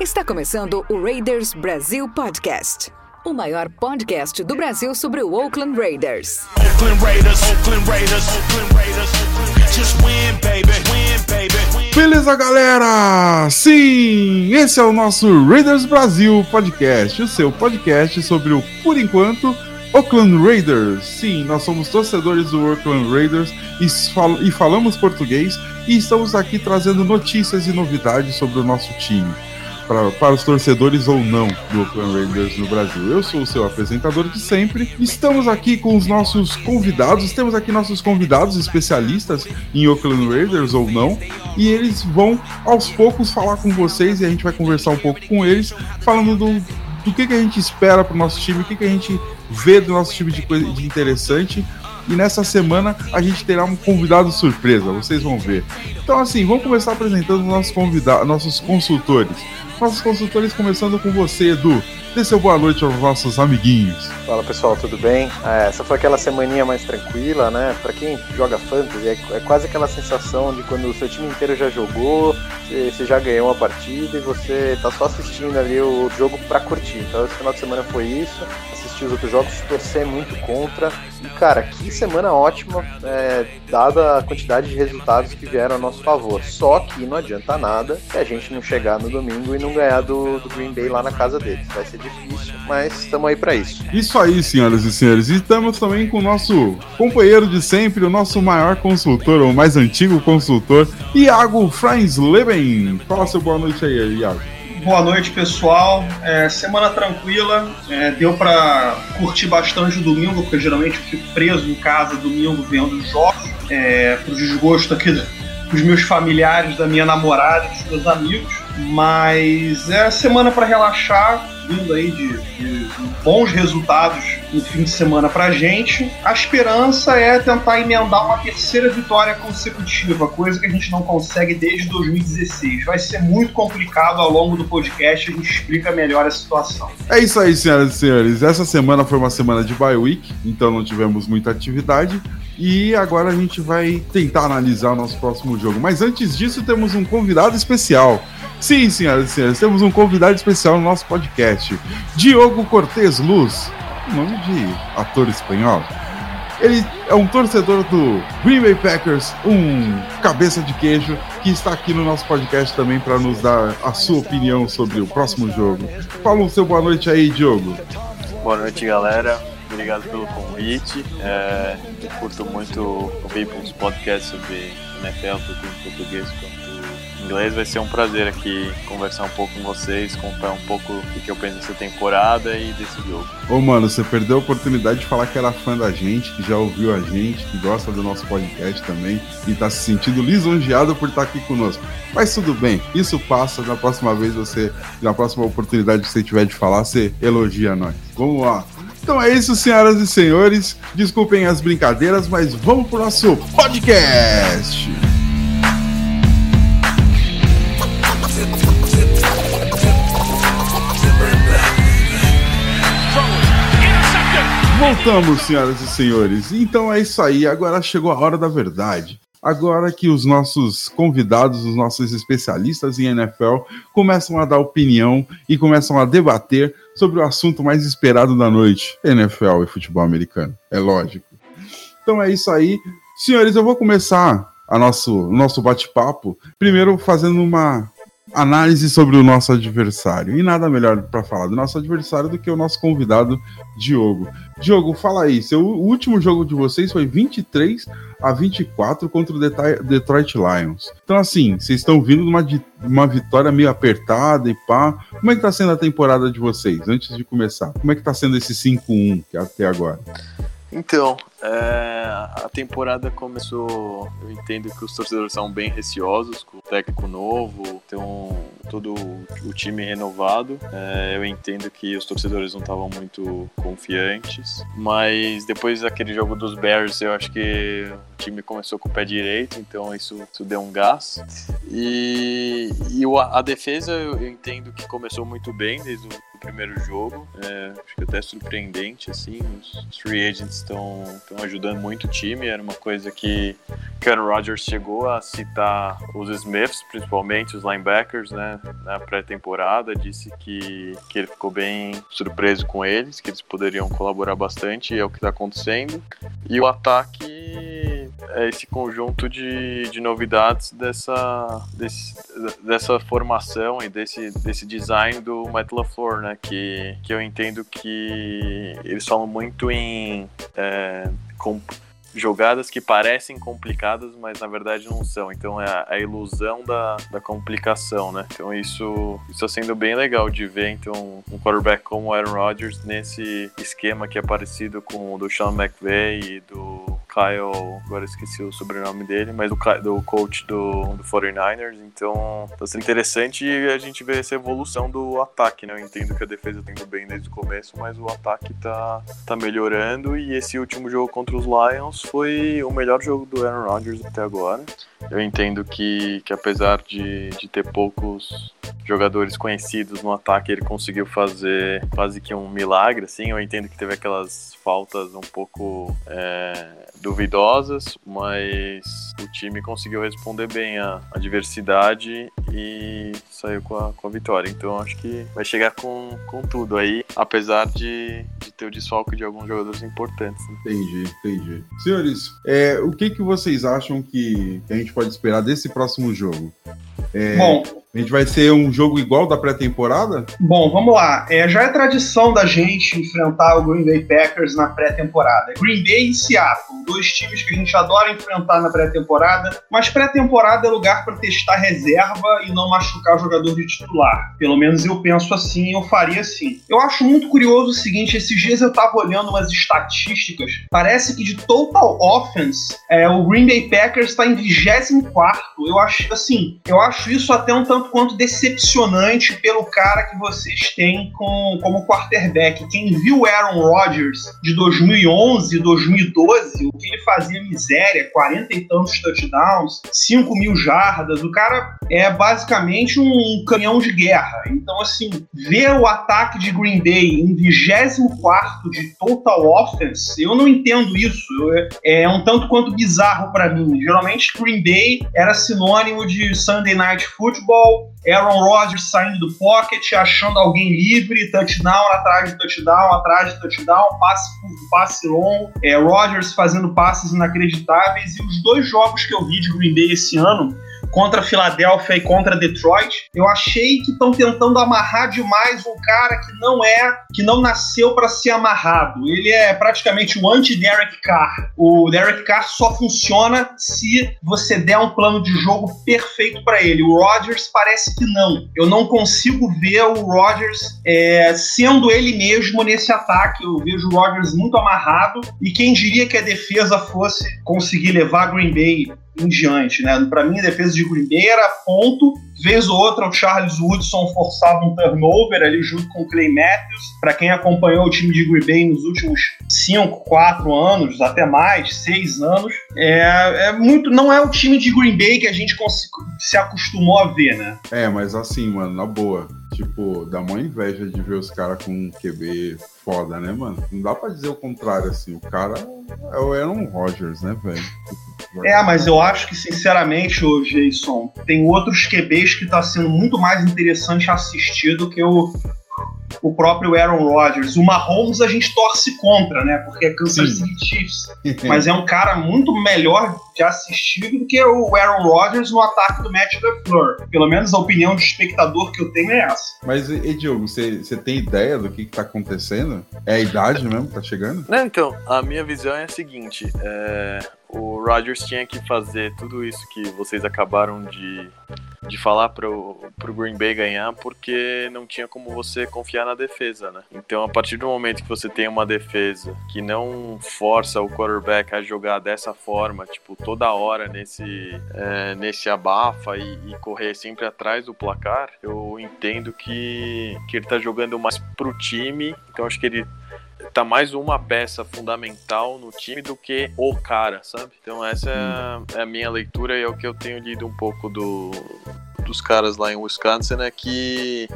Está começando o Raiders Brasil Podcast. O maior podcast do Brasil sobre o Oakland Raiders. Oakland Raiders, Oakland Raiders, Oakland Raiders. Just win, baby, win, baby. Beleza, galera? Sim, esse é o nosso Raiders Brasil Podcast, o seu podcast sobre o, por enquanto, Oakland Raiders. Sim, nós somos torcedores do Oakland Raiders e, fal e falamos português e estamos aqui trazendo notícias e novidades sobre o nosso time. Pra, para os torcedores ou não do Oakland Raiders no Brasil. Eu sou o seu apresentador de sempre. Estamos aqui com os nossos convidados. Temos aqui nossos convidados especialistas em Oakland Raiders ou não. E eles vão aos poucos falar com vocês e a gente vai conversar um pouco com eles, falando do, do que, que a gente espera para o nosso time, o que, que a gente vê do nosso time de, coisa, de interessante. E nessa semana a gente terá um convidado surpresa, vocês vão ver. Então, assim, vamos começar apresentando nossos convidados, nossos consultores. Nossos consultores, começando com você, Edu. Dê seu boa noite aos nossos amiguinhos. Fala pessoal, tudo bem? É, essa foi aquela semaninha mais tranquila, né? Pra quem joga fantasy, é, é quase aquela sensação de quando o seu time inteiro já jogou, você, já ganhou uma partida e você tá só assistindo ali o jogo pra curtir. Então esse final de semana foi isso, assistir os outros jogos, torcer muito contra. E cara, que semana ótima, é, dada a quantidade de resultados que vieram a nosso favor. Só que não adianta nada se a gente não chegar no domingo e não ganhar do, do Green Bay lá na casa deles. Vai ser difícil, mas estamos aí para isso. Isso aí, senhoras e senhores. E estamos também com o nosso companheiro de sempre, o nosso maior consultor, ou mais antigo consultor, Iago Leben. Fala seu boa noite aí, Iago. Boa noite, pessoal. É, semana tranquila. É, deu para curtir bastante o domingo, porque geralmente eu fico preso em casa domingo vendo os jogos. É, pro desgosto aqui dos meus familiares, da minha namorada, dos meus amigos. Mas é semana para relaxar, vindo aí de, de, bons resultados no fim de semana pra gente. A esperança é tentar emendar uma terceira vitória consecutiva, coisa que a gente não consegue desde 2016. Vai ser muito complicado ao longo do podcast, a gente explica melhor a situação. É isso aí, senhoras e senhores. Essa semana foi uma semana de bye week, então não tivemos muita atividade. E agora a gente vai tentar analisar o nosso próximo jogo. Mas antes disso, temos um convidado especial. Sim, senhoras e senhores, temos um convidado especial no nosso podcast. Diogo Cortez Luz, nome de ator espanhol. Ele é um torcedor do Green Bay Packers, um cabeça de queijo, que está aqui no nosso podcast também para nos dar a sua opinião sobre o próximo jogo. Fala o seu boa noite aí, Diogo. Boa noite, galera. Obrigado pelo convite. É, curto muito ouvir uns podcasts sobre NFL, tanto em português inglês. Vai ser um prazer aqui conversar um pouco com vocês, contar um pouco do que eu penso dessa temporada e desse jogo. Ô, mano, você perdeu a oportunidade de falar que era fã da gente, que já ouviu a gente, que gosta do nosso podcast também e tá se sentindo lisonjeado por estar aqui conosco. Mas tudo bem, isso passa. Na próxima vez você, na próxima oportunidade que você tiver de falar, você elogia nós. Vamos lá. Então é isso, senhoras e senhores. Desculpem as brincadeiras, mas vamos pro nosso podcast. Voltamos, senhoras e senhores. Então é isso aí. Agora chegou a hora da verdade. Agora que os nossos convidados, os nossos especialistas em NFL, começam a dar opinião e começam a debater sobre o assunto mais esperado da noite: NFL e futebol americano. É lógico. Então é isso aí. Senhores, eu vou começar a nosso, nosso bate-papo primeiro fazendo uma análise sobre o nosso adversário. E nada melhor para falar do nosso adversário do que o nosso convidado, Diogo. Diogo, fala aí, seu, último jogo de vocês foi 23 a 24 contra o Detroit Lions. Então, assim, vocês estão vindo de uma, uma vitória meio apertada e pá. Como é que tá sendo a temporada de vocês, antes de começar? Como é que tá sendo esse 5-1 até agora? Então, é, a temporada começou. Eu entendo que os torcedores são bem receosos com o técnico novo, tem todo o time renovado. É, eu entendo que os torcedores não estavam muito confiantes, mas depois daquele jogo dos Bears, eu acho que o time começou com o pé direito, então isso, isso deu um gás. E, e a defesa eu entendo que começou muito bem desde o primeiro jogo. É, acho que até surpreendente, assim. Os free agents estão ajudando muito o time. Era uma coisa que Ken Rodgers chegou a citar os Smiths, principalmente os linebackers, né, na pré-temporada, disse que, que ele ficou bem surpreso com eles, que eles poderiam colaborar bastante, e é o que está acontecendo. E o ataque esse conjunto de, de novidades dessa, desse, dessa formação e desse, desse design do Matt LaFleur, né, que, que eu entendo que eles falam muito em é, jogadas que parecem complicadas, mas na verdade não são. Então é a, a ilusão da, da complicação, né? Então isso está sendo bem legal de ver então um quarterback como o Aaron Rodgers nesse esquema que é parecido com o do Sean McVay e do Kyle, agora esqueci o sobrenome dele, mas do, do coach do, do 49ers, então tá sendo interessante a gente vê essa evolução do ataque, né? Eu entendo que a defesa tá indo bem desde o começo, mas o ataque tá, tá melhorando e esse último jogo contra os Lions foi o melhor jogo do Aaron Rodgers até agora. Eu entendo que, que apesar de, de ter poucos jogadores conhecidos no ataque, ele conseguiu fazer quase que um milagre, assim. Eu entendo que teve aquelas faltas um pouco é, duvidosas, mas o time conseguiu responder bem à adversidade e saiu com a, com a vitória. Então acho que vai chegar com, com tudo aí, apesar de, de ter o desfalque de alguns jogadores importantes. Né? Entendi, entendi. Senhores, é, o que, que vocês acham que, que a gente pode esperar desse próximo jogo? É, Bom, a gente vai ser um jogo igual da pré-temporada? Bom, vamos lá. É, já é tradição da gente enfrentar o Green Bay Packers na pré-temporada. Green Bay e Seattle, dois times que a gente adora enfrentar na pré-temporada, mas pré-temporada é lugar para testar reserva e não machucar o jogador de titular. Pelo menos eu penso assim, eu faria assim. Eu acho muito curioso o seguinte: esses dias eu tava olhando umas estatísticas, parece que de total offense, é, o Green Bay Packers está em 24. Eu acho assim, eu acho isso até um tanto quanto decepcionante pelo cara que vocês têm com, como quarterback. Quem viu Aaron Rodgers de 2011, 2012, o que ele fazia miséria, 40 e tantos touchdowns, 5 mil jardas, o cara é basicamente um caminhão de guerra. Então, assim, ver o ataque de Green Bay em 24 de total offense, eu não entendo isso. Eu, é um tanto quanto bizarro para mim. Geralmente, Green Bay era sinônimo de Sunday Night Football Aaron Rodgers saindo do pocket, achando alguém livre, touchdown atrás de touchdown, atrás de touchdown, passe curto, passe longo, é, Rodgers fazendo passes inacreditáveis. E os dois jogos que eu vi de Green Bay esse ano contra Filadélfia e contra Detroit, eu achei que estão tentando amarrar demais um cara que não é, que não nasceu para ser amarrado. Ele é praticamente o anti-Derek Carr. O Derek Carr só funciona se você der um plano de jogo perfeito para ele. O Rodgers parece que não. Eu não consigo ver o Rodgers é, sendo ele mesmo nesse ataque. Eu vejo o Rodgers muito amarrado e quem diria que a defesa fosse conseguir levar Green Bay em diante, né? Para mim, a defesa de Green Bay era ponto. Vez ou outra, o Charles Woodson forçava um turnover ali junto com o Clay Matthews. Para quem acompanhou o time de Green Bay nos últimos 5, 4 anos, até mais, 6 anos, é, é, muito. Não é o time de Green Bay que a gente se acostumou a ver, né? É, mas assim, mano, na boa. Tipo, dá uma inveja de ver os caras com um QB foda, né, mano? Não dá pra dizer o contrário, assim. O cara é o Aaron Rodgers, né, velho? É, mas eu acho que, sinceramente, o Jason, tem outros QBs que tá sendo muito mais interessante assistir do que o, o próprio Aaron Rodgers. O Mahomes a gente torce contra, né? Porque é Kansas City Chiefs. Mas é um cara muito melhor de assistir do que o Aaron Rodgers no ataque do Matt LaFleur. Pelo menos a opinião de espectador que eu tenho é essa. Mas, e Diogo, você tem ideia do que, que tá acontecendo? É a idade mesmo que tá chegando? Não, então, a minha visão é a seguinte: é, o Rodgers tinha que fazer tudo isso que vocês acabaram de, de falar pro, pro Green Bay ganhar, porque não tinha como você confiar na defesa, né? Então, a partir do momento que você tem uma defesa que não força o quarterback a jogar dessa forma, tipo, toda hora nesse, é, nesse abafa e, e, correr sempre atrás do placar, eu entendo que, que ele tá jogando mais pro time, então acho que ele tá mais uma peça fundamental no time do que o cara, sabe? Então essa é a minha leitura e é o que eu tenho lido um pouco do, dos caras lá em Wisconsin, é que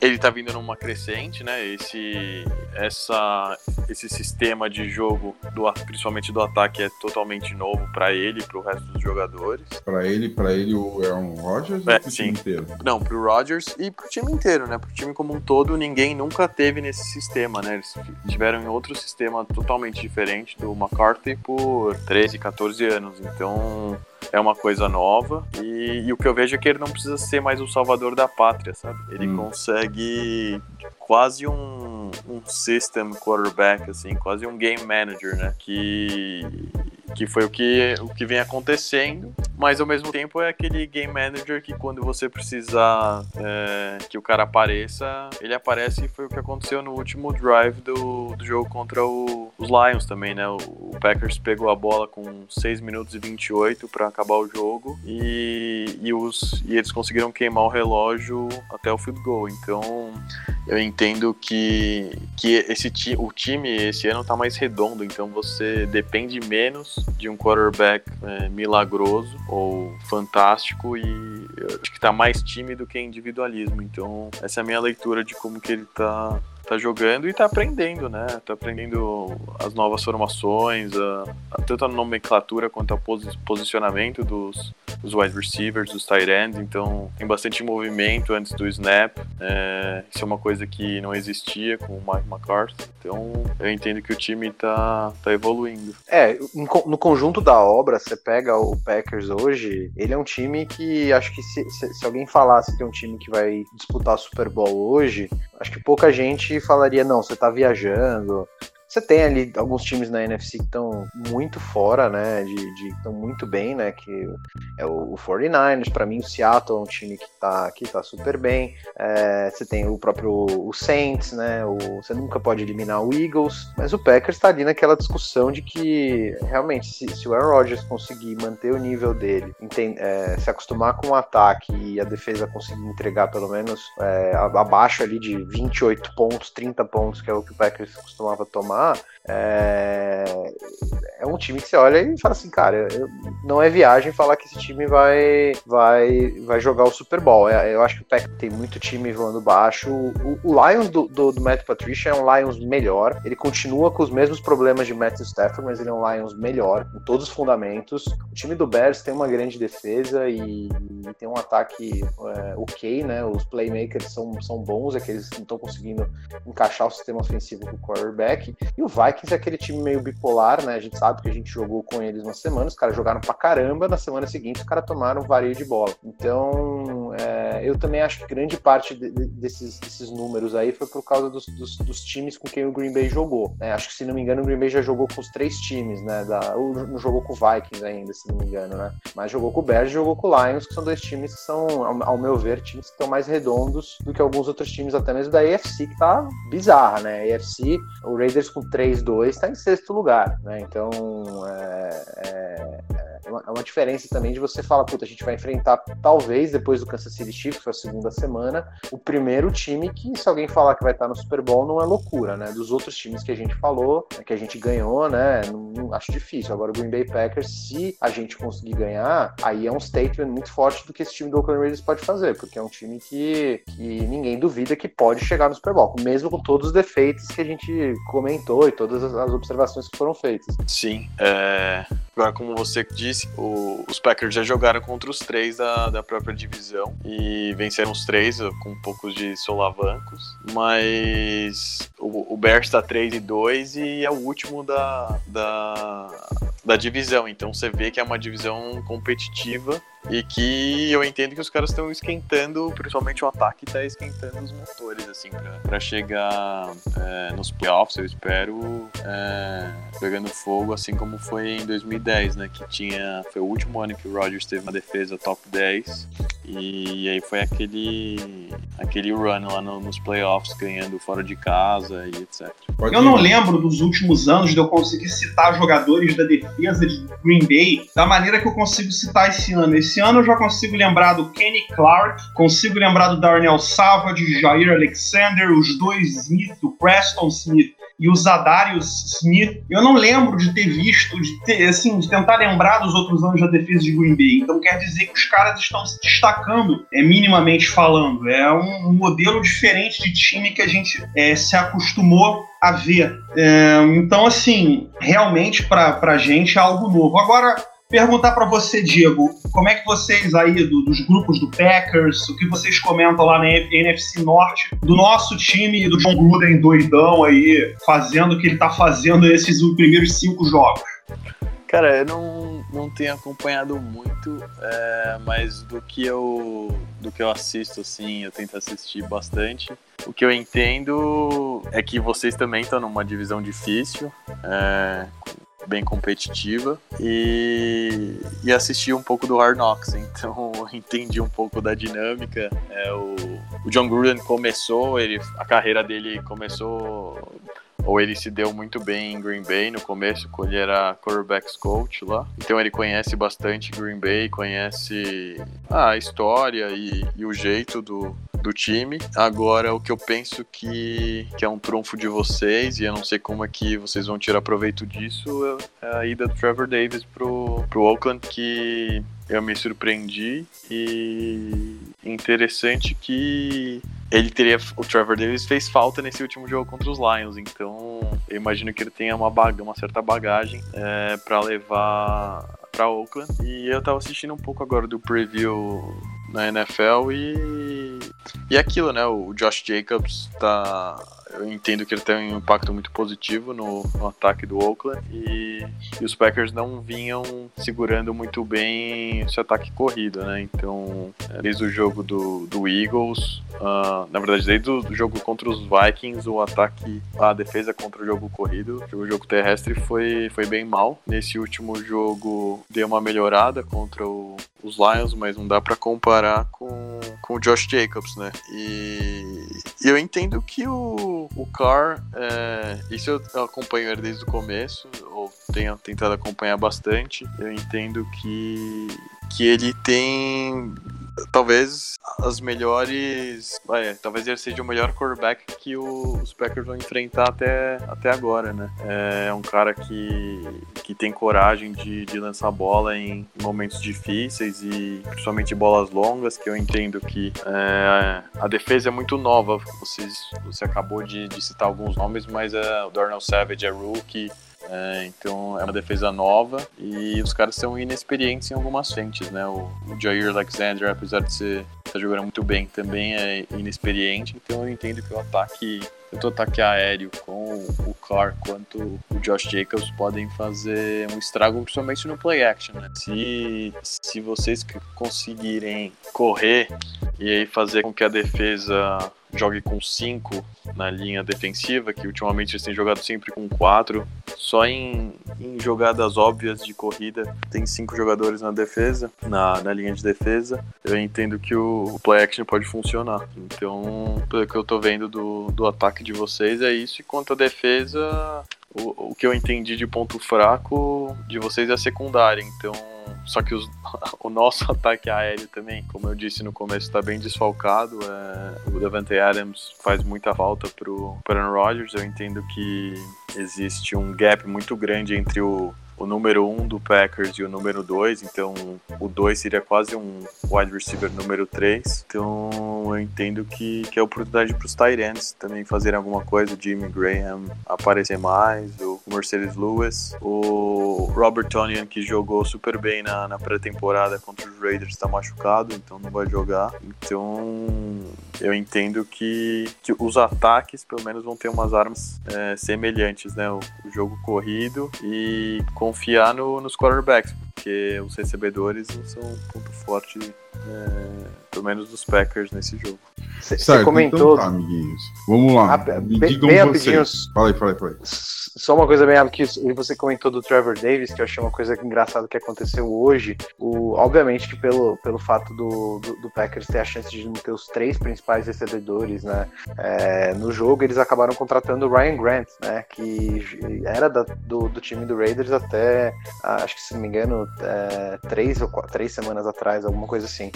ele tá vindo numa crescente, né? Esse, essa, esse sistema de jogo, do, principalmente do ataque, é totalmente novo para ele e pro resto dos jogadores. Pra ele, para ele o Aaron Rodgers É, ou pro sim. time inteiro? Não, pro Rodgers e pro time inteiro, né? Pro time como um todo, ninguém nunca teve nesse sistema, né? Eles tiveram em outro sistema totalmente diferente do McCarthy por 13, 14 anos. Então é uma coisa nova. E, e o que eu vejo é que ele não precisa ser mais o salvador da pátria, sabe? Ele Hum. consegue quase um, um system quarterback, assim, quase um game manager, né? Que que foi o que, o que vem acontecendo, mas ao mesmo tempo é aquele game manager que quando você precisar é, que o cara apareça, ele aparece e foi o que aconteceu no último drive do, do jogo contra o- os Lions também, né? O, o Packers pegou a bola com 6 minutos e 28 para acabar o jogo e, e, os, e eles conseguiram queimar o relógio até o field goal, então eu entendo que, que esse ti, o time esse ano tá mais redondo, então você depende menos de um quarterback é, milagroso ou fantástico e acho que tá mais time do que individualismo. Então essa é a minha leitura de como que ele tá tá jogando e tá aprendendo, né? Tá aprendendo as novas formações, a, a- tanto a nomenclatura quanto o posi posicionamento dos, dos wide receivers, dos tight ends. Então tem bastante movimento antes do snap. É, isso é uma coisa que não existia com o Mike McCarthy. Então eu entendo que o time tá, tá evoluindo. É, no conjunto da obra, você pega o Packers hoje, ele é um time que acho que se, se- se alguém falasse que é um time que vai disputar Super Bowl hoje, acho que pouca gente falaria, não, você tá viajando. Você tem ali alguns times na NFC que estão muito fora, né? De, estão muito bem, né? Que é o, o 49ers, para mim o Seattle é um time que tá, que tá super bem. É, você tem o próprio o Saints, né? O, você nunca pode eliminar o Eagles, mas o Packers tá ali naquela discussão de que realmente se, se o Aaron Rodgers conseguir manter o nível dele, enten- é, se acostumar com o ataque e a defesa conseguir entregar pelo menos é, abaixo ali de 28 pontos, 30 pontos, que é o que o Packers costumava tomar, é, é um time que você olha e fala assim, cara, eu- não é viagem falar que esse time vai, vai, vai jogar o Super Bowl. É, Eu acho que o Packers tem muito time voando baixo. O, o Lions do, do, do Matt Patricia é um Lions melhor. Ele continua com os mesmos problemas de Matthew Stafford, mas ele é um Lions melhor em todos os fundamentos. O time do Bears tem uma grande defesa e, e tem um ataque é, ok, né? Os playmakers são, são bons, é que eles não estão conseguindo encaixar o sistema ofensivo do quarterback. E o Vikings é aquele time meio bipolar, né? A gente sabe que a gente jogou com eles uma semana, os caras jogaram pra caramba, na semana seguinte os caras tomaram vareio de bola. Então, é, eu também acho que grande parte de- de- desses, desses números aí foi por causa dos, dos- dos times com quem o Green Bay jogou. né? Acho que, se não me engano, o Green Bay já jogou com os três times, né? Da, ou não jogou com o Vikings ainda, se não me engano, né? Mas jogou com o Bears e jogou com o Lions, que são dois times que são, ao, meu ver, times que estão mais redondos do que alguns outros times, até mesmo da AFC, que tá bizarra, né? A AFC, o Raiders com 3-2 tá em sexto lugar, né? Então, é, é, é uma, é uma diferença também de você falar, puta, a gente vai enfrentar, talvez, depois do Kansas City Chiefs, foi a segunda semana, o primeiro time que, se alguém falar que vai estar no Super Bowl, não é loucura, né? Dos outros times que a gente falou, né, que a gente ganhou, né? Não, não- acho difícil. Agora, o Green Bay Packers, se a gente conseguir ganhar, aí é um statement muito forte do que esse time do Oakland Raiders pode fazer, porque é um time que, que ninguém duvida que pode chegar no Super Bowl, mesmo com todos os defeitos que a gente comentou e todas as, observações que foram feitas. Sim. é, Agora, como você disse, o- os Packers já jogaram contra os três da, da própria divisão e venceram os três com um poucos de solavancos, mas o, o Bears tá 3 e 2 e é o último da, da, da divisão, então você vê que é uma divisão competitiva e que eu entendo que os caras estão esquentando, principalmente o ataque tá esquentando os motores, assim, pra chegar é, nos playoffs, eu espero, é, pegando fogo, assim como foi em 2010, né, que tinha, foi o último ano que o Rodgers teve uma defesa top 10, e aí foi aquele, aquele run lá no- nos playoffs, ganhando fora de casa e etc. Eu não lembro dos últimos anos de eu conseguir citar jogadores da defesa de Green Bay da maneira que eu consigo citar esse ano. Esse ano eu já consigo lembrar do Kenny Clark, consigo lembrar do Darnell Savage, Jair Alexander, os dois Smith, do Preston Smith e o Zadarius Smith. Eu não lembro de ter visto, de ter, assim, de tentar lembrar dos outros anos da defesa de Green Bay. Então quer dizer que os caras estão se destacando, é, minimamente falando. É um, um modelo diferente de time que a gente é, se acostumou a ver. É, então, assim, realmente para a gente é algo novo. Agora, perguntar para você, Diego, como é que vocês aí do, dos grupos do Packers, o que vocês comentam lá na NFC Norte, do nosso time e do John Gruden doidão aí, fazendo o que ele tá fazendo nesses primeiros cinco jogos? Cara, eu não, não tenho acompanhado muito, é, mas do que eu do que eu assisto, assim, eu tento assistir bastante. O que eu entendo é que vocês também estão numa divisão difícil, é, bem competitiva e, e assisti um pouco do Hard Knocks, então entendi um pouco da dinâmica. É, o, o John Gruden começou, ele, a carreira dele começou ou ele se deu muito bem em Green Bay no começo, quando ele era quarterbacks coach lá. Então ele conhece bastante Green Bay, conhece a história e, e o jeito do, do time. Agora, o que eu penso que, que é um trunfo de vocês, e eu não sei como é que vocês vão tirar proveito disso, é a ida do Trevor Davis pro, pro Oakland, que eu me surpreendi e interessante que ele teria o Trevor Davis fez falta nesse último jogo contra os Lions, então eu imagino que ele tenha uma baga, uma certa bagagem é, para levar para Oakland. E eu tava assistindo um pouco agora do preview na NFL e e aquilo, né? O Josh Jacobs tá eu entendo que ele tem um impacto muito positivo no, no ataque do Oakland e, e, os Packers não vinham segurando muito bem esse ataque corrido, né? Então, é, desde o jogo do, do Eagles, uh, na verdade, desde o jogo contra os Vikings, o ataque, a defesa contra o jogo corrido, o jogo terrestre foi, foi bem mal. Nesse último jogo, deu uma melhorada contra o, os Lions, mas não dá para comparar com, com o Josh Jacobs, né? E, e eu entendo que o o Carr, é, isso eu acompanho desde o começo, ou tenho tentado acompanhar bastante. Eu entendo que, que ele tem talvez as melhores. É, talvez ele seja o melhor quarterback que o, os Packers vão enfrentar até, até agora, né? É um cara que, que tem coragem de, de lançar bola em momentos difíceis e principalmente bolas longas, que eu entendo que é, a defesa é muito nova. Vocês, você acabou de, de citar alguns nomes, mas é, o Darnell Savage é rookie. É, então é uma defesa nova e os caras são inexperientes em algumas frentes, né? O, o Jair Alexander, apesar de ser tá jogando muito bem, também é inexperiente, então eu entendo que o ataque, tanto o ataque aéreo com o Clark quanto o Josh Jacobs podem fazer um estrago, principalmente no play action, né? Se, se vocês conseguirem correr e aí fazer com que a defesa jogue com 5 na linha defensiva, que ultimamente eles têm jogado sempre com 4. Só em, em, jogadas óbvias de corrida tem cinco jogadores na defesa, na, na linha de defesa. Eu entendo que o, o play action pode funcionar. Então, pelo que eu tô vendo do, do ataque de vocês, é isso. E quanto à defesa, o, o que eu entendi de ponto fraco de vocês é secundária. Então só que os, o nosso ataque aéreo também, como eu disse no começo, está bem desfalcado. É, o Devante Adams faz muita falta pro Aaron Rodgers. Eu entendo que existe um gap muito grande entre o o número 1 um do Packers e o número 2, então o 2 seria quase um wide receiver número 3. Então eu entendo que, que é oportunidade para os Tyrants também fazerem alguma coisa, o Jimmy Graham aparecer mais, o Mercedes Lewis, o Robert Tonian que jogou super bem na, na pré-temporada contra os Raiders está machucado, então não vai jogar. Então eu entendo que, que os ataques pelo menos vão ter umas armas é, semelhantes, né? O, o jogo corrido e com confiar no, nos quarterbacks, porque os recebedores não são um ponto forte, é, pelo menos dos Packers nesse jogo. Você comentou. Então tá, amiguinhos. Vamos lá. Ah, Me bem, digam bem vocês. Fala aí, fala aí, fala aí. Só uma coisa bem rápida que você comentou do Trevor Davis, que eu achei uma coisa engraçada que aconteceu hoje. O, obviamente que pelo, pelo fato do, do, do, Packers ter a chance de não ter os três principais recebedores né, é, no jogo, eles acabaram contratando o Ryan Grant, né, que era da, do, do time do Raiders até, acho que se não me engano, é, três ou quatro, três semanas atrás, alguma coisa assim.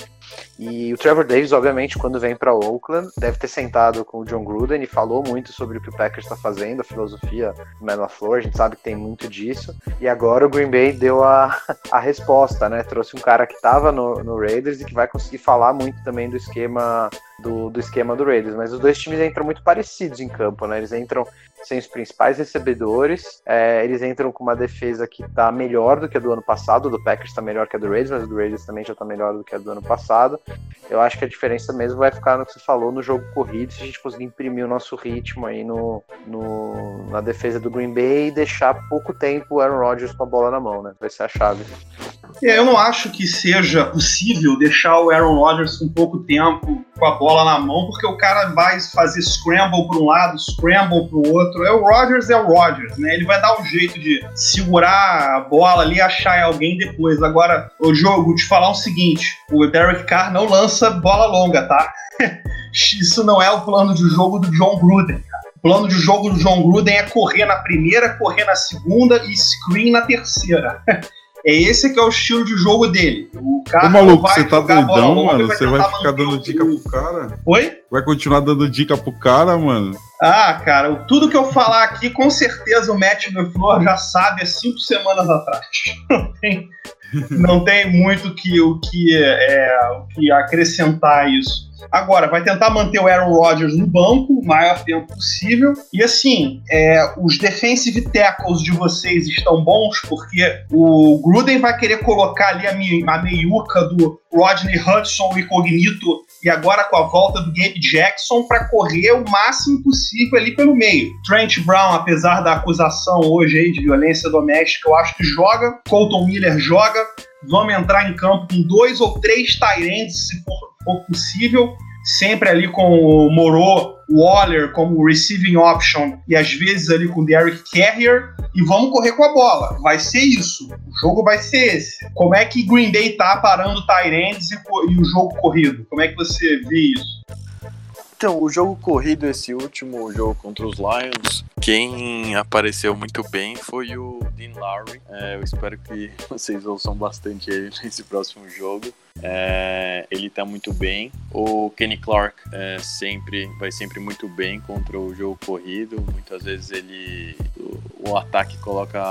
E o Trevor Davis, obviamente, quando vem para Oakland, deve ter sentado com o John Gruden e falou muito sobre o que o Packers está fazendo, a filosofia do Matt LaFleur, a gente sabe que tem muito disso. E agora o Green Bay deu a, a resposta, né? Trouxe um cara que estava no, no Raiders e que vai conseguir falar muito também do esquema do, do esquema do Raiders. Mas os dois times entram muito parecidos em campo, né? Eles entram sem os principais recebedores. É, eles entram com uma defesa que está melhor do que a do ano passado. Do Packers está melhor que a do Raiders, mas o do Raiders também já está melhor do que a do ano passado. Eu acho que a diferença mesmo vai ficar no que você falou no jogo corrido, se a gente conseguir imprimir o nosso ritmo aí no, no na defesa do Green Bay e deixar pouco tempo o Aaron Rodgers com a bola na mão, né? Vai ser a chave. É, eu não acho que seja possível deixar o Aaron Rodgers com pouco tempo com a bola na mão, porque o cara vai fazer scramble para um lado, scramble para o outro. É o Rodgers, é o Rodgers, né? Ele vai dar um jeito de segurar a bola ali achar alguém depois. Agora, o jogo, te falar o seguinte: o Derek Carr não lança bola longa, tá? Isso não é o plano de jogo do John Gruden. O plano de jogo do John Gruden é correr na primeira, correr na segunda e screen na terceira. É esse que é o estilo de jogo dele. O cara Ô, maluco, você tá doidão, mano? Você vai ficar dando dica pro cara? Oi? Vai continuar dando dica pro cara, mano? Ah, cara, tudo que eu falar aqui, com certeza o Matt LeFleur já sabe há cinco semanas atrás. Não tem, não tem muito que, o, que, é, o que acrescentar isso. Agora, vai tentar manter o Aaron Rodgers no banco o maior tempo possível. E assim, é, os defensive tackles de vocês estão bons, porque o Gruden vai querer colocar ali a, a meiuca do Rodney Hudson e Cognito, e agora com a volta do Gabe Jackson, para correr o máximo possível ali pelo meio. Trent Brown, apesar da acusação hoje aí de violência doméstica, eu acho que joga. Colton Miller joga. Vamos entrar em campo com dois ou três Tyrants, se for for possível, sempre ali com o Moreau, Waller como receiving option e às vezes ali com o Derrick Carrier e vamos correr com a bola. Vai ser isso. O jogo vai ser esse. Como é que Green Bay tá parando Tyrands e, e o jogo corrido? Como é que você vê isso? Então, o jogo corrido, esse último jogo contra os Lions, quem apareceu muito bem foi o Dean Lowry. É, eu espero que vocês ouçam bastante ele nesse próximo jogo. É, ele tá muito bem. O Kenny Clark é, sempre vai sempre muito bem contra o jogo corrido. Muitas vezes ele o, o ataque coloca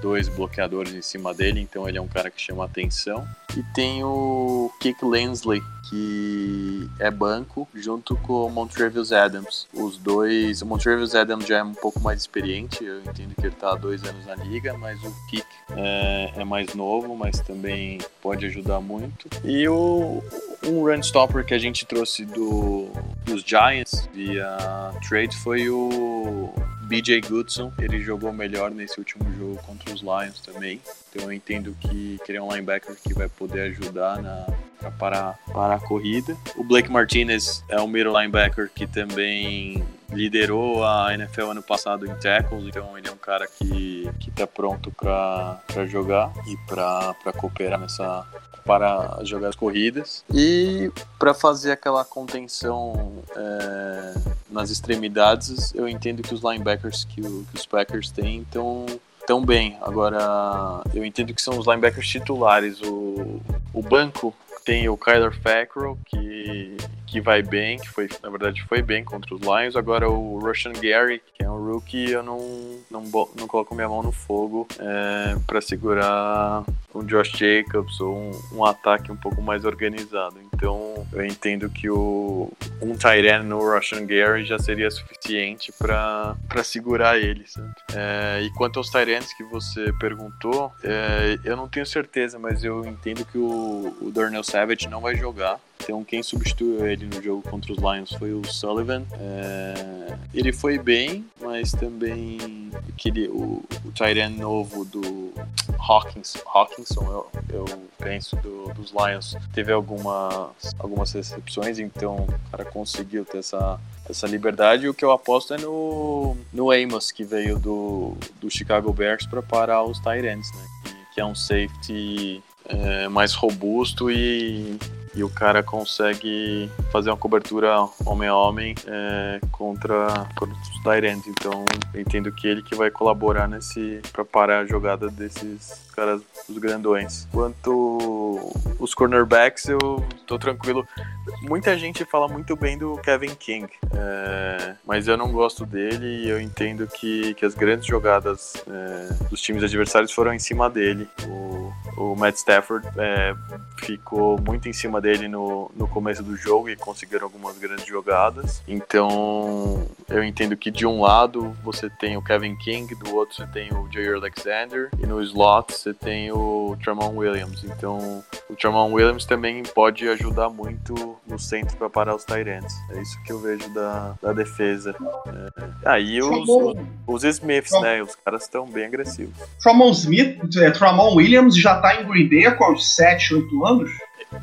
dois bloqueadores em cima dele, então ele é um cara que chama atenção. E tem o Kick Lensley, que é banco, junto com o Montrevious Adams. Os dois, o Montrevious Adams já é um pouco mais experiente, eu entendo que ele está há dois anos na liga, mas o Kick é, é, mais novo, mas também pode ajudar muito. E o, um run stopper que a gente trouxe do, dos Giants via trade foi o BJ Goodson, ele jogou melhor nesse último jogo contra os Lions também. Então eu entendo que ele é um linebacker que vai poder ajudar na para parar, parar a corrida. O Blake Martinez é um middle linebacker que também liderou a NFL ano passado em tackles, então ele é um cara que, que tá pronto para jogar e para cooperar nessa para as jogadas corridas. E para fazer aquela contenção é, nas extremidades eu entendo que os linebackers que, o, que os Packers têm estão tão bem. Agora eu entendo que são os linebackers titulares. O, o banco tem o Kyler Fackrell, que, que vai bem, que foi, na verdade foi bem contra os Lions. Agora o Russian Gary, que é um rookie, eu não, não, não coloco minha mão no fogo é, para segurar um Josh Jacobs ou um, um, ataque um pouco mais organizado. Então eu entendo que o, um Tyrant no Russian Gary já seria suficiente para segurar ele. É, e quanto aos Tyrants que você perguntou, é, eu não tenho certeza, mas eu entendo que o, o Darnell Savage não vai jogar. Então quem substituiu ele no jogo contra os Lions foi o Sullivan. É, ele foi bem, mas também aquele, o, o novo do Hawkins, Hawkinson, eu, eu penso, do, dos Lions, teve algumas, algumas recepções, então o cara conseguiu ter essa, essa liberdade. O que eu aposto é no, no Amos, que veio do, do Chicago Bears para parar os Tyrants, né? Que, que é um safety é, mais robusto e, e o cara consegue fazer uma cobertura homem a homem é, contra, contra os Tyrants. Então entendo que ele que vai colaborar nesse para parar a jogada desses caras, os grandões. Quanto os cornerbacks, eu tô tranquilo. Muita gente fala muito bem do Kevin King, é, mas eu não gosto dele e eu entendo que, que as grandes jogadas é, dos times adversários foram em cima dele. O, o Matt Stafford é, ficou muito em cima dele no, no começo do jogo e conseguiram algumas grandes jogadas. Então eu entendo que de um lado você tem o Kevin King, do outro você tem o Jair Alexander e no slot você tem o Tramon Williams. Então o Tramon Williams também pode ajudar muito no centro para parar os Tyrants. É isso que eu vejo da, da defesa. É. Aí os, os, os Smiths, né? Os caras estão bem agressivos. Tramon Smith, é, Tramon Williams já tá em Green Bay há quantos? 7, 8 anos?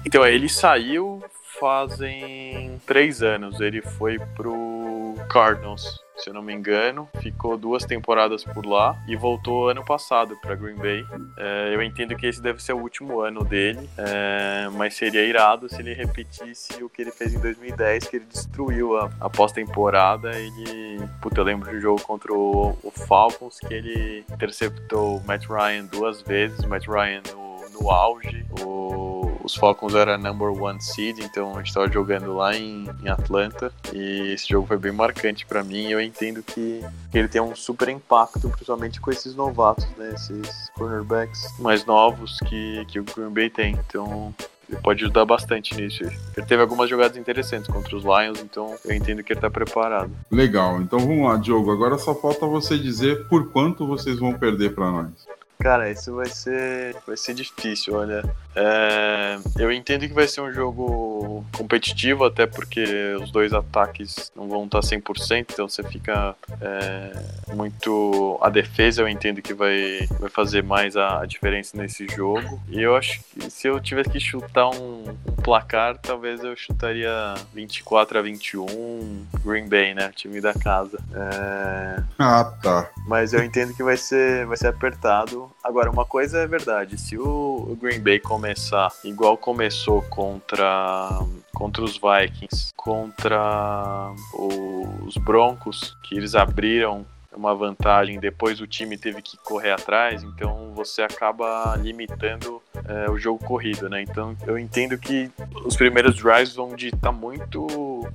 Então, ele saiu fazem três anos. Ele foi pro Cardinals se eu não me engano, ficou duas temporadas por lá e voltou ano passado para Green Bay. É, eu entendo que esse deve ser o último ano dele, é, mas seria irado se ele repetisse o que ele fez em 2010, que ele destruiu a, a pós-temporada. Ele, puta, eu lembro um jogo contra o, o Falcons que ele interceptou o Matt Ryan duas vezes, o Matt Ryan no, no auge. O os Falcons era number one seed, então a gente estava jogando lá em, em, Atlanta e esse jogo foi bem marcante para mim. Eu entendo que, ele tem um super impacto, principalmente com esses novatos, né? Esses cornerbacks mais novos que, que o Green Bay tem. Então ele pode ajudar bastante nisso. Ele teve algumas jogadas interessantes contra os Lions, então eu entendo que ele está preparado. Legal, então vamos lá, Diogo. Agora só falta você dizer por quanto vocês vão perder para nós. Cara, isso vai ser, vai ser difícil, olha. É, eu entendo que vai ser um jogo competitivo, até porque os dois ataques não vão estar 100%, então você fica é, muito. A defesa eu entendo que vai, vai fazer mais a, a, diferença nesse jogo. E eu acho que se eu tivesse que chutar um, um placar, talvez eu chutaria 24 a 21 Green Bay, né? Time da casa. É, ah, tá. Mas eu entendo que vai ser, vai ser apertado. Agora, uma coisa é verdade: se o Green Bay começar igual começou contra, contra os Vikings, contra os Broncos, que eles abriram uma vantagem, depois o time teve que correr atrás, então você acaba limitando é, o jogo corrido, né? Então eu entendo que os primeiros drives vão ditar muito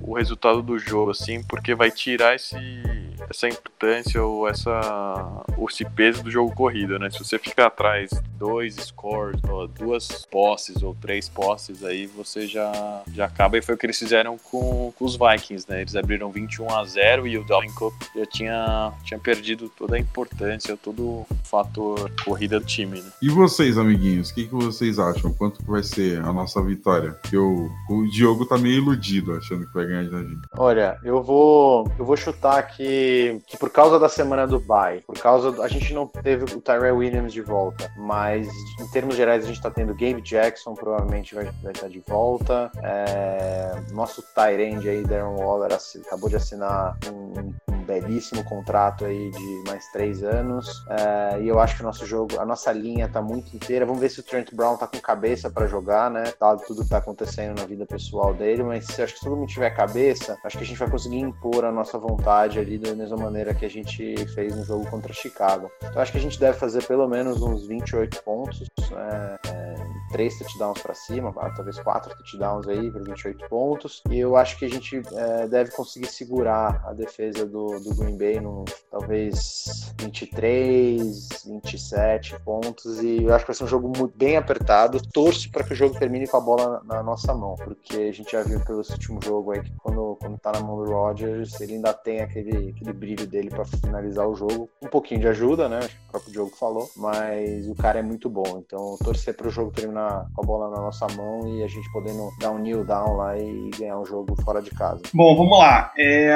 o resultado do jogo, assim, porque vai tirar esse essa importância ou essa esse peso do jogo corrido, né? Se você ficar atrás dois scores, ou duas posses ou três posses, aí você já, já acaba. E foi o que eles fizeram com, com os Vikings, né? Eles abriram 21 a 0 e o Dalvin Cook já tinha, tinha perdido toda a importância, todo o fator corrida do time, né? E vocês, amiguinhos, o que, que vocês acham? Quanto vai ser a nossa vitória? Que o, o Diogo tá meio iludido, achando que vai ganhar da gente. Olha, eu vou, eu vou chutar que por causa da semana do bye, por causa do, a gente não teve o Tyrell Williams de volta, mas em termos gerais a gente está tendo Gabe Jackson provavelmente vai, vai estar de volta. É, nosso Tyrande aí, Darren Waller, acabou de assinar um, um, belíssimo contrato aí de mais três anos. É, e eu acho que o nosso jogo, a nossa linha tá muito inteira. Vamos ver se o Trent Brown tá com cabeça para jogar, né? Tá, tudo que tá acontecendo na vida pessoal dele, mas se acho que todo mundo tiver cabeça, acho que a gente vai conseguir impor a nossa vontade ali do mesma maneira que a gente fez no jogo contra Chicago. Então acho que a gente deve fazer pelo menos uns 28 pontos, né? é, três touchdowns para cima, talvez quatro touchdowns aí para 28 pontos. E eu acho que a gente é, deve conseguir segurar a defesa do, do Green Bay no talvez 23, 27 pontos. E eu acho que vai ser um jogo muito bem apertado. Torço para que o jogo termine com a bola na, na, nossa mão, porque a gente já viu pelo último jogo aí que quando, quando tá na mão do Rodgers, ele ainda tem aquele, aquele brilho dele para finalizar o jogo. Um pouquinho de ajuda, né? Acho que o próprio jogo falou, mas o cara é muito bom. Então, torcer para o jogo terminar com a bola na nossa mão e a gente podendo dar um kneel down lá e ganhar um jogo fora de casa. Bom, vamos lá. É,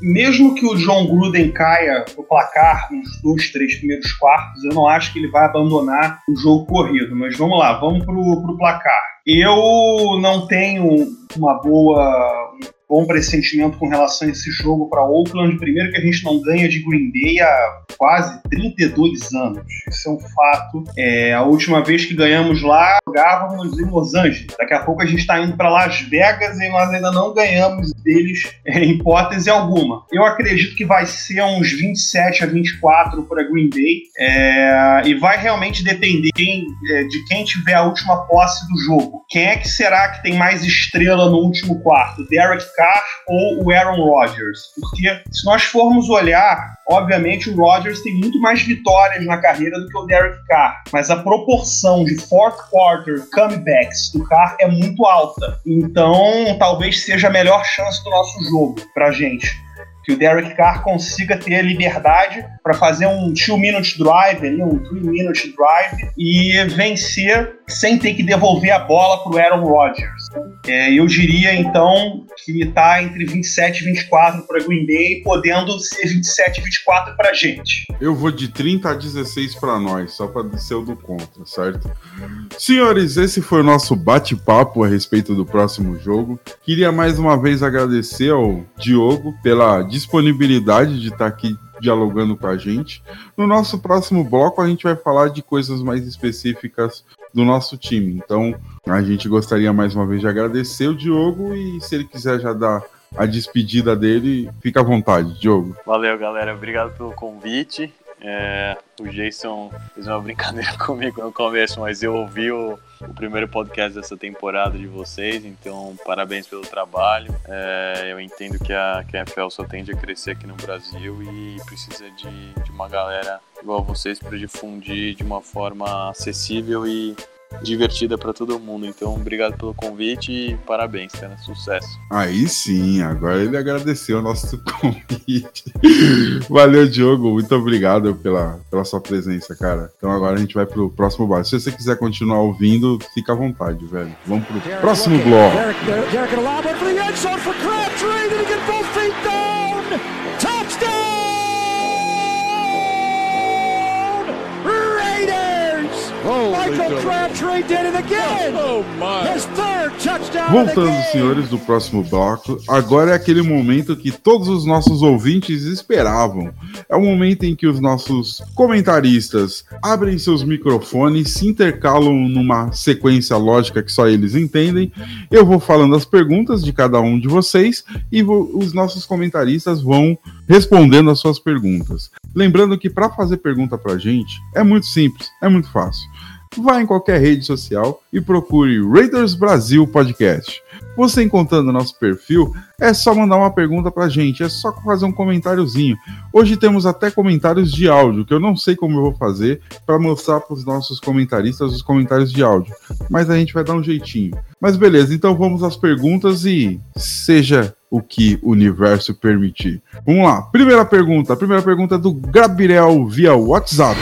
mesmo que o John Gruden caia o placar nos dois, três primeiros quartos, eu não acho que ele vai abandonar o jogo corrido. Mas vamos lá, vamos pro, pro placar. Eu não tenho uma boa bom pressentimento com relação a esse jogo para Oakland. Primeiro que a gente não ganha de Green Bay há quase 32 anos. Isso é um fato. É, a última vez que ganhamos lá, jogávamos em Los Angeles. Daqui a pouco a gente está indo para Las Vegas e nós ainda não ganhamos deles é, em hipótese alguma. Eu acredito que vai ser uns 27 a 24 para Green Bay é, e vai realmente depender é, de quem tiver a última posse do jogo. Quem é que será que tem mais estrela no último quarto? Derek Carr ou o Aaron Rodgers? Porque se nós formos olhar, obviamente o Rodgers tem muito mais vitórias na carreira do que o Derek Carr, mas a proporção de fourth quarter comebacks do Carr é muito alta. Então, talvez seja a melhor chance do nosso jogo pra gente que o Derek Carr consiga ter liberdade para fazer um two-minute drive, ali, um three-minute drive e vencer sem ter que devolver a bola para o Aaron Rodgers. É, eu diria então que está entre 27 e 24 para Green Bay, podendo ser 27 e 24 para a gente. Eu vou de 30 a 16 para nós, só para ser o do contra, certo? Senhores, esse foi o nosso bate-papo a respeito do próximo jogo. Queria mais uma vez agradecer ao Diogo pela disponibilidade de estar tá aqui dialogando com a gente. No nosso próximo bloco, a gente vai falar de coisas mais específicas do nosso time. Então, a gente gostaria mais uma vez de agradecer o Diogo e se ele quiser já dar a despedida dele, fica à vontade, Diogo. Valeu, galera. Obrigado pelo convite. É, o Jason fez uma brincadeira comigo no começo, mas eu ouvi o, o, primeiro podcast dessa temporada de vocês, então parabéns pelo trabalho. É, eu entendo que a, que a NFL só tende a crescer aqui no Brasil e precisa de, de uma galera igual vocês para difundir de uma forma acessível e divertida para todo mundo. Então, obrigado pelo convite e parabéns, cara. Sucesso. Aí sim, agora ele agradeceu o nosso convite. Valeu, Diogo. Muito obrigado pela, pela sua presença, cara. Então agora a gente vai pro próximo bar. Se você quiser continuar ouvindo, fica à vontade, velho. Vamos pro próximo bloco. Voltando, senhores, do próximo bloco, agora é aquele momento que todos os nossos ouvintes esperavam. É o momento em que os nossos comentaristas abrem seus microfones, se intercalam numa sequência lógica que só eles entendem. Eu vou falando as perguntas de cada um de vocês e os nossos comentaristas vão respondendo as suas perguntas. Lembrando que para fazer pergunta para gente é muito simples, é muito fácil vá em qualquer rede social e procure Raiders Brasil Podcast. Você encontrando nosso perfil, é só mandar uma pergunta pra gente, é só fazer um comentáriozinho. Hoje temos até comentários de áudio, que eu não sei como eu vou fazer para mostrar para os nossos comentaristas os comentários de áudio, mas a gente vai dar um jeitinho. Mas beleza, então vamos às perguntas e seja o que o universo permitir. Vamos lá, primeira pergunta. A primeira pergunta é do Gabriel via WhatsApp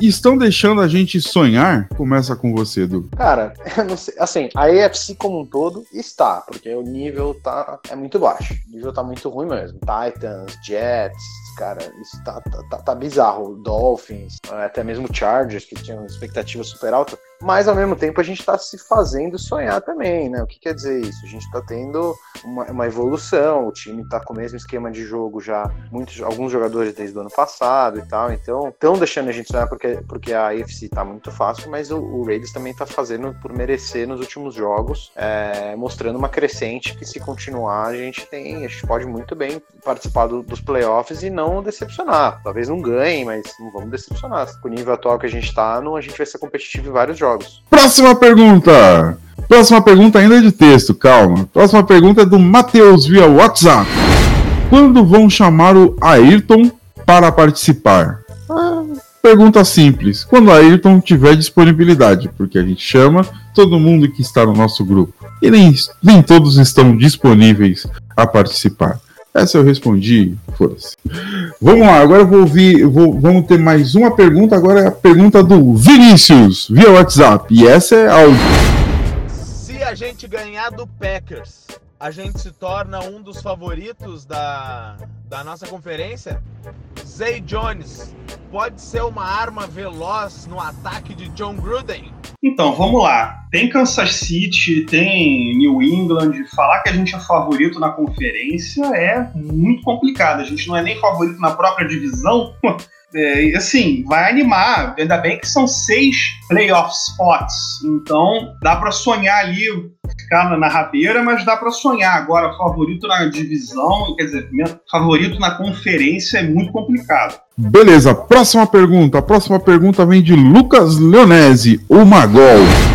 estão deixando a gente sonhar? Começa com você, Edu. Cara, sei, assim, a AFC como um todo está, porque o nível tá é muito baixo. O nível tá muito ruim mesmo. Titans, Jets, cara, isso tá, tá, tá, tá bizarro. Dolphins, até mesmo Chargers, que tinham expectativa super alta mas ao mesmo tempo a gente está se fazendo sonhar também, né? O que quer dizer isso? A gente está tendo uma, uma, evolução, o time está com o mesmo esquema de jogo já, muitos, alguns jogadores desde o ano passado e tal, então estão deixando a gente sonhar porque, porque a AFC está muito fácil, mas o, o Raiders também está fazendo por merecer nos últimos jogos, é, mostrando uma crescente que se continuar a gente tem, a gente pode muito bem participar do, dos playoffs e não decepcionar. Talvez não ganhe, mas não vamos decepcionar. Com o nível atual que a gente está, a gente vai ser competitivo em vários jogos jogos. Próxima pergunta. Próxima pergunta ainda é de texto, calma. Próxima pergunta é do Matheus via WhatsApp. Quando vão chamar o Ayrton para participar? Ah, pergunta simples. Quando o Ayrton tiver disponibilidade, porque a gente chama todo mundo que está no nosso grupo. E nem, nem todos estão disponíveis a participar. Essa eu respondi, foda-se. Vamos lá, agora eu vou ouvir, vou, vamos ter mais uma pergunta, agora é a pergunta do Vinícius, via WhatsApp, e essa é áudio. Se a gente ganhar do Packers, a gente se torna um dos favoritos da, da nossa conferência? Zay Jones pode ser uma arma veloz no ataque de John Gruden? Então, vamos lá. Tem Kansas City, tem New England. Falar que a gente é favorito na conferência é muito complicado. A gente não é nem favorito na própria divisão. É, assim, vai animar. Ainda bem que são seis playoff spots. Então, dá para sonhar ali, ficar na rabeira, mas dá para sonhar. Agora, favorito na divisão, quer dizer, favorito na conferência é muito complicado. Beleza, próxima pergunta. A próxima pergunta vem de Lucas Leonese, o Magol.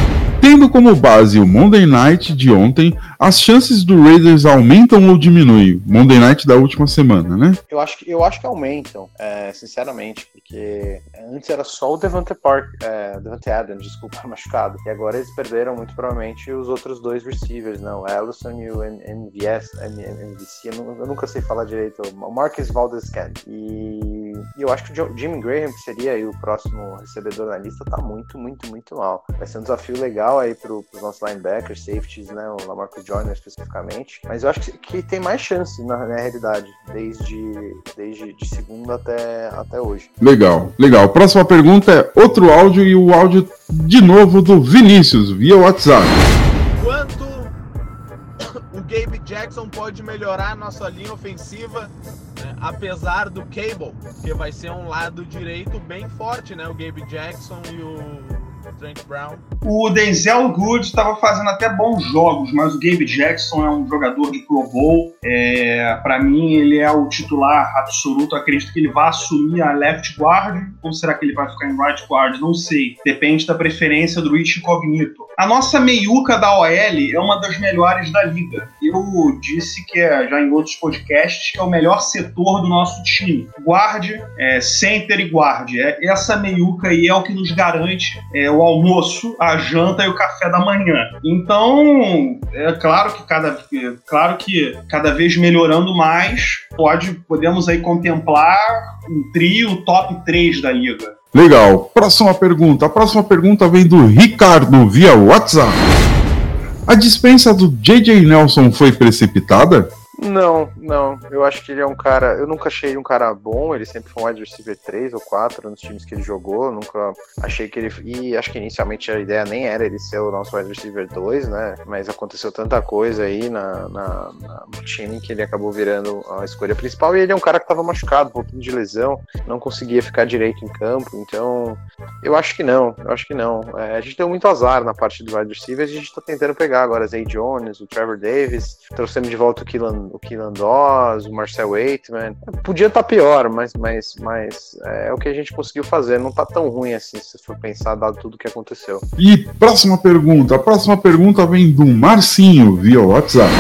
Tendo como base o Monday Night de ontem, as chances do Raiders aumentam ou diminuem? Monday Night da última semana, né? Eu acho que, eu acho que aumentam, é, sinceramente, porque antes era só o Devante Park, é, Devante Adams, desculpa, machucado. E agora eles perderam muito provavelmente os outros dois receivers, não, Ellison e o MVS, MVC, eu, nunca sei falar direito, o Marcus Valdez. E, e eu acho que o Jimmy Graham, que seria o próximo recebedor na lista, tá muito, muito, muito mal. Vai ser um desafio legal aí pro, pros nossos linebackers, safeties, né, o Lamarcus Joyner especificamente, mas eu acho que, que tem mais chance na, na, realidade, desde, desde de segunda até, até hoje. Legal, legal. Próxima pergunta é outro áudio e o áudio de novo do Vinícius, via WhatsApp. Gabe Jackson pode melhorar a nossa linha ofensiva, né, apesar do Cable, que vai ser um lado direito bem forte, né? O Gabe Jackson e o Trent Brown. O Denzel Good estava fazendo até bons jogos, mas o Gabe Jackson é um jogador de Pro Bowl. É, para mim, ele é o titular absoluto. acredito que ele vai assumir a left guard ou será que ele vai ficar em right guard? Não sei. Depende da preferência do Rich Cognito. A nossa meiuca da OL é uma das melhores da liga. Eu disse que é, já em outros podcasts que é o melhor setor do nosso time. Guard, é, center e guard. É, essa meiuca aí é o que nos garante é, o almoço, a janta e o café da manhã. Então, é claro que cada, é claro que cada vez melhorando mais, pode, podemos aí contemplar um trio top 3 da liga. Legal. Próxima pergunta. A próxima pergunta vem do Ricardo via WhatsApp. A dispensa do JJ Nelson foi precipitada? Não, não. Eu acho que ele é um cara. Eu nunca achei um cara bom. Ele sempre foi um wide receiver 3 ou 4 nos times que ele jogou. nunca achei que ele. E acho que inicialmente a ideia nem era ele ser o nosso wide receiver 2, né? Mas aconteceu tanta coisa aí na, na, na, no time que ele acabou virando a escolha principal. E ele é um cara que tava machucado, um pouquinho de lesão, não conseguia ficar direito em campo. Então, eu acho que não. Eu acho que não. É, a gente deu muito azar na parte do wide receiver. A gente tá tentando pegar agora Zay Jones, o Trevor Davis. Trouxemos de volta o Killan o Keelan Doss, o Marcel Waitman. Podia estar tá pior, mas, mas, mas é, o que a gente conseguiu fazer. Não tá tão ruim assim, se for pensar, dado tudo que aconteceu. E próxima pergunta. A próxima pergunta vem do Marcinho, via WhatsApp.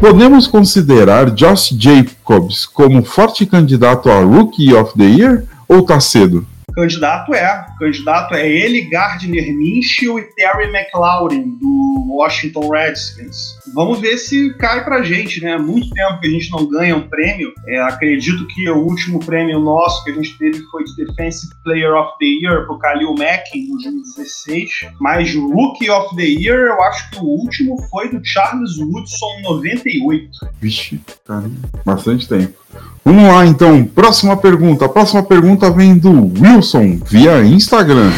Podemos considerar Josh Jacobs como forte candidato a Rookie of the Year ou tá cedo? Candidato é. Candidato é ele, Gardner Minshew e Terry McLaurin, do Washington Redskins. Vamos ver se cai pra gente, né? Muito tempo que a gente não ganha um prêmio. É, acredito que o último prêmio nosso que a gente teve foi de Defensive Player of the Year pro Khalil Mack em 2016. Mas Rookie of the Year, eu acho que o último foi do Charles Woodson em 98. Vixe, cara, bastante tempo. Vamos lá então, próxima pergunta. A próxima pergunta vem do Wilson via Instagram.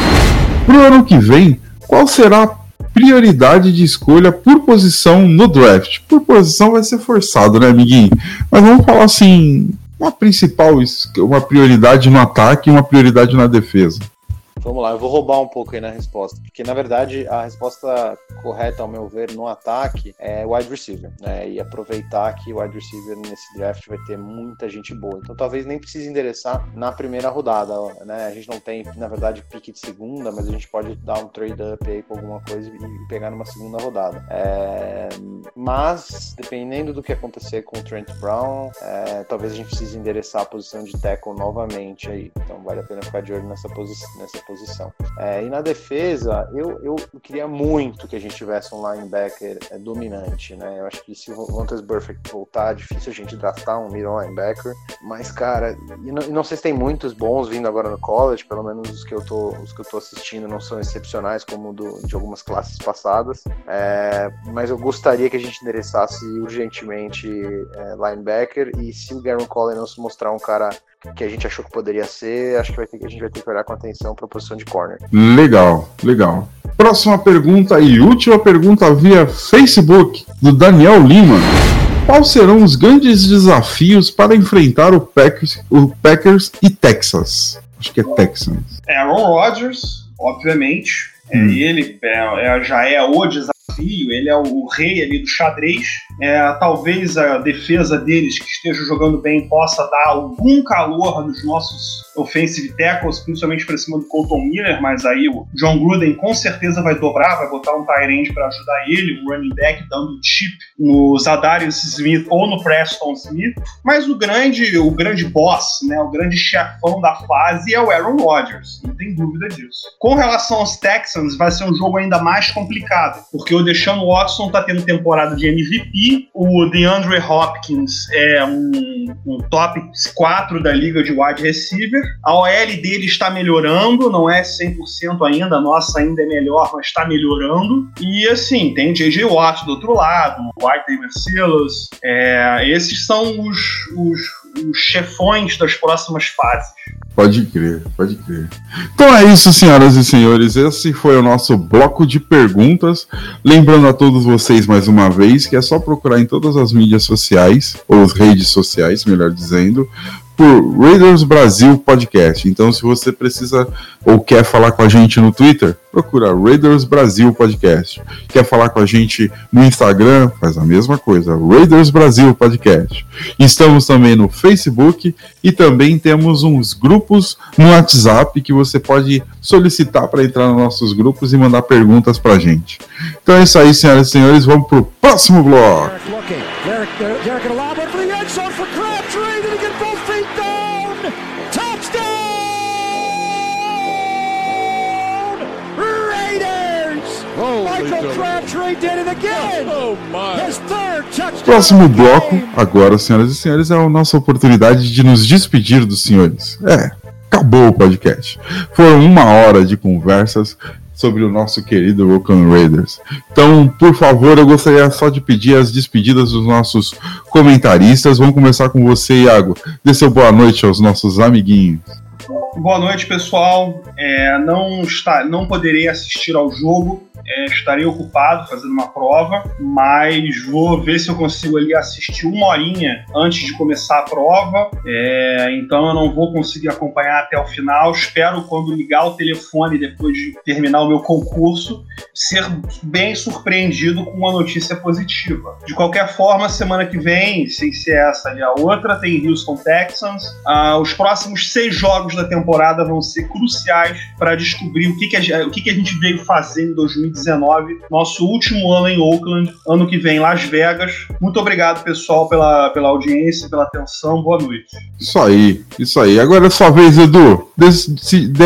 Pro ano que vem, qual será a prioridade de escolha por posição no draft? Por posição vai ser forçado, né, amiguinho? Mas vamos falar assim, uma principal, uma prioridade no ataque e uma prioridade na defesa. Vamos lá, eu vou roubar um pouco aí na resposta, porque na verdade a resposta correta, ao meu ver, no ataque é wide receiver, né? E aproveitar que o wide receiver nesse draft vai ter muita gente boa. Então talvez nem precise endereçar na primeira rodada, né? A gente não tem, na verdade, pique de segunda, mas a gente pode dar um trade up aí com alguma coisa e pegar numa segunda rodada. É... Mas, dependendo do que acontecer com o Trent Brown, é... talvez a gente precise endereçar a posição de tackle novamente aí. Então vale a pena ficar de olho nessa, posi nessa posição posição. É, e na defesa, eu, eu queria muito que a gente tivesse um linebacker é, dominante, né? Eu acho que se o Vontaze Burfict voltar, é difícil a gente draftar um middle linebacker. Mas, cara, e não, e não, sei se tem muitos bons vindo agora no college, pelo menos os que eu tô, os que eu tô assistindo não são excepcionais como do, de algumas classes passadas. É, mas eu gostaria que a gente endereçasse urgentemente é, linebacker e se o Garen Collins não se mostrar um cara que a gente achou que poderia ser, acho que, vai ter, a gente vai ter que olhar com atenção para a posição de corner. Legal, legal. Próxima pergunta e última pergunta via Facebook do Daniel Lima. Quais serão os grandes desafios para enfrentar o Packers, o Packers e Texas? Acho que é Texans. Aaron Rodgers, obviamente. É, Hum. ele é- é- já é o desafio, ele é o rei ali do xadrez. É, talvez a defesa deles, que esteja jogando bem, possa dar algum calor nos nossos offensive tackles, principalmente para cima do Colton Miller, mas aí o John Gruden com certeza vai dobrar, vai botar um tight para ajudar ele, um running back dando chip no Zadarius Smith ou no Preston Smith. Mas o grande, o grande boss, né, o grande chefão da fase é o Aaron Rodgers, não tem dúvida disso. Com relação aos Texans, vai ser um jogo ainda mais complicado, porque o Deshaun Watson tá tendo temporada de MVP, o DeAndre Hopkins é um, um top 4 da liga de wide receiver, a OL dele está melhorando, não é 100% ainda, a nossa ainda é melhor, mas está melhorando. E assim, tem J.J. Watt do outro lado, o White Marcellus, é, esses são os, os, os chefões das próximas fases. Pode crer, pode crer. Então é isso, senhoras e senhores. Esse foi o nosso bloco de perguntas. Lembrando a todos vocês mais uma vez que é só procurar em todas as mídias sociais, ou as redes sociais, melhor dizendo, por Raiders Brasil Podcast. Então, se você precisa ou quer falar com a gente no Twitter, procura Raiders Brasil Podcast. Quer falar com a gente no Instagram, faz a mesma coisa, Raiders Brasil Podcast. Estamos também no Facebook e também temos uns grupos no WhatsApp que você pode solicitar para entrar nos nossos grupos e mandar perguntas para a gente. Então é isso aí, senhoras e senhores, vamos pro próximo bloco. Derek looking. Derek, Derek, Próximo of the bloco, agora, senhoras e senhores, é a nossa oportunidade de nos despedir dos senhores. É, acabou o podcast. Foram uma hora de conversas sobre o nosso querido Oakland Raiders. Então, por favor, eu gostaria só de pedir as despedidas dos nossos comentaristas. Vamos começar com você, Iago. Dê seu boa noite aos nossos amiguinhos. Boa noite, pessoal. É, não, está, não poderei assistir ao jogo, é, estarei ocupado fazendo uma prova, mas vou ver se eu consigo ali assistir uma horinha antes de começar a prova. É, então eu não vou conseguir acompanhar até o final. Espero, quando ligar o telefone depois de terminar o meu concurso, ser bem surpreendido com uma notícia positiva. De qualquer forma, semana que vem, sem ser essa ali a outra, tem Houston Texans. Ah, os próximos seis jogos da temporada vão ser cruciais para descobrir o que, que, a, o que, que a gente veio fazer em 2019, nosso último ano em Oakland, ano que vem Las Vegas. Muito obrigado, pessoal, pela, pela audiência, pela atenção. Boa noite. Isso aí, isso aí. Agora é sua vez, Edu. Des- se de-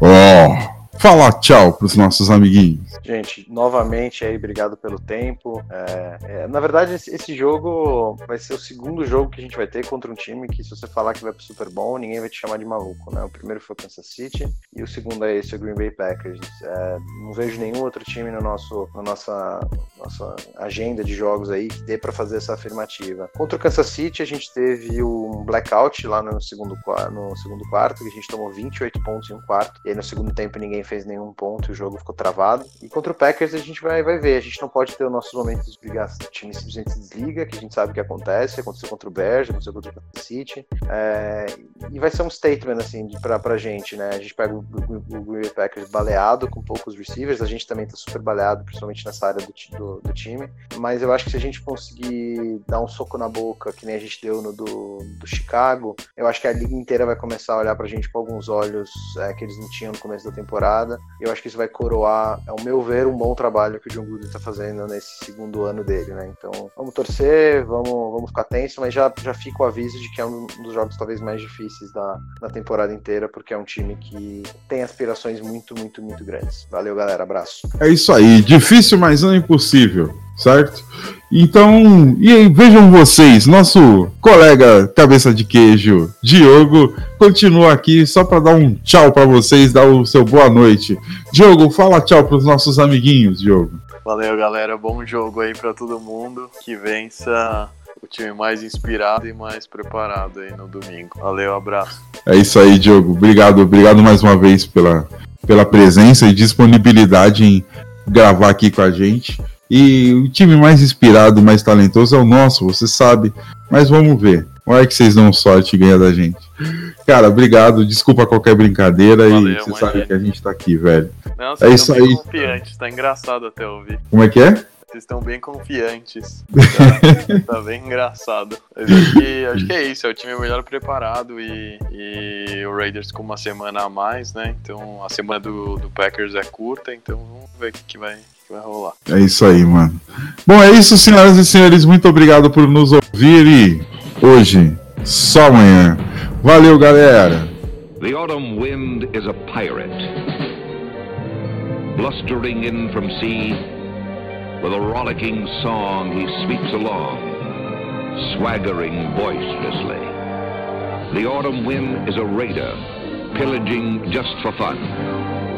Ó, fala tchau pros nossos amiguinhos. Gente, novamente aí, obrigado pelo tempo. É, é, na verdade, esse, esse jogo vai ser o segundo jogo que a gente vai ter contra um time que, se você falar que vai pro Super Bowl, ninguém vai te chamar de maluco, né? O primeiro foi o Kansas City e o segundo é esse, o Green Bay Packers. É, não vejo nenhum outro time no nosso, na nossa, nossa agenda de jogos aí que dê pra fazer essa afirmativa. Contra o Kansas City, a gente teve um blackout lá no segundo, no segundo quarto, que a gente tomou 28 pontos em um quarto, e aí no segundo tempo ninguém fez nenhum ponto o jogo ficou travado. E contra o Packers a gente vai, vai ver. A gente não pode ter os nossos momentos de desligar. O time simplesmente desliga, que a gente sabe que acontece. Aconteceu contra o Bears, aconteceu contra o Kansas City. É, e vai ser um statement, assim, pra, pra gente, né? A gente pega o, o, o Green Bay Packers baleado, com poucos receivers. A gente também tá super baleado, principalmente nessa área do, do, do time. Mas eu acho que se a gente conseguir dar um soco na boca, que nem a gente deu no do, do Chicago, eu acho que a liga inteira vai começar a olhar pra gente com alguns olhos é, que eles não tinham no começo da temporada. Eu acho que isso vai coroar, ao meu ver, um bom trabalho que o John Gruden tá fazendo nesse segundo ano dele, né? Então, vamos torcer, vamos, vamos ficar tenso, mas já, já fica o aviso de que é um dos jogos talvez mais difíceis da, da temporada inteira, porque é um time que tem aspirações muito, muito, muito grandes. Valeu, galera. Abraço. É isso aí, difícil, mas não impossível, certo? Então, e aí, vejam vocês, nosso colega cabeça de queijo, Diogo, continua aqui só para dar um tchau para vocês, dar o seu boa noite. Diogo, fala tchau para os nossos amiguinhos, Diogo. Valeu, galera. Bom jogo aí pra todo mundo. Que vença o time mais inspirado e mais preparado aí no domingo. Valeu, abraço. É isso aí, Diogo. Obrigado, obrigado mais uma vez pela, pela presença e disponibilidade em gravar aqui com a gente. E o time mais inspirado, mais talentoso é o nosso, você sabe. Mas vamos ver. Olha que vocês dão sorte e ganham da gente. Cara, obrigado. Desculpa qualquer brincadeira Valeu, e você sabe que a gente tá aqui, velho. Não, É isso aí. confiantes, tá engraçado até ouvir. Como é que é? Vocês estão bem confiantes. Tá, tá bem engraçado. Acho que, acho que é isso, é o time melhor preparado e, e o Raiders com uma semana a mais, né? Então a semana do, do Packers é curta, então vamos ver o que, que vai, que vai rolar. É isso aí, mano. Bom, é isso, senhoras e senhores. Muito obrigado por nos ouvir e hoje, só amanhã. Valeu, galera. The autumn wind is a pirate, blustering in from sea. With a rollicking song, he sweeps along, swaggering boisterously. The autumn wind is a raider, pillaging just for fun.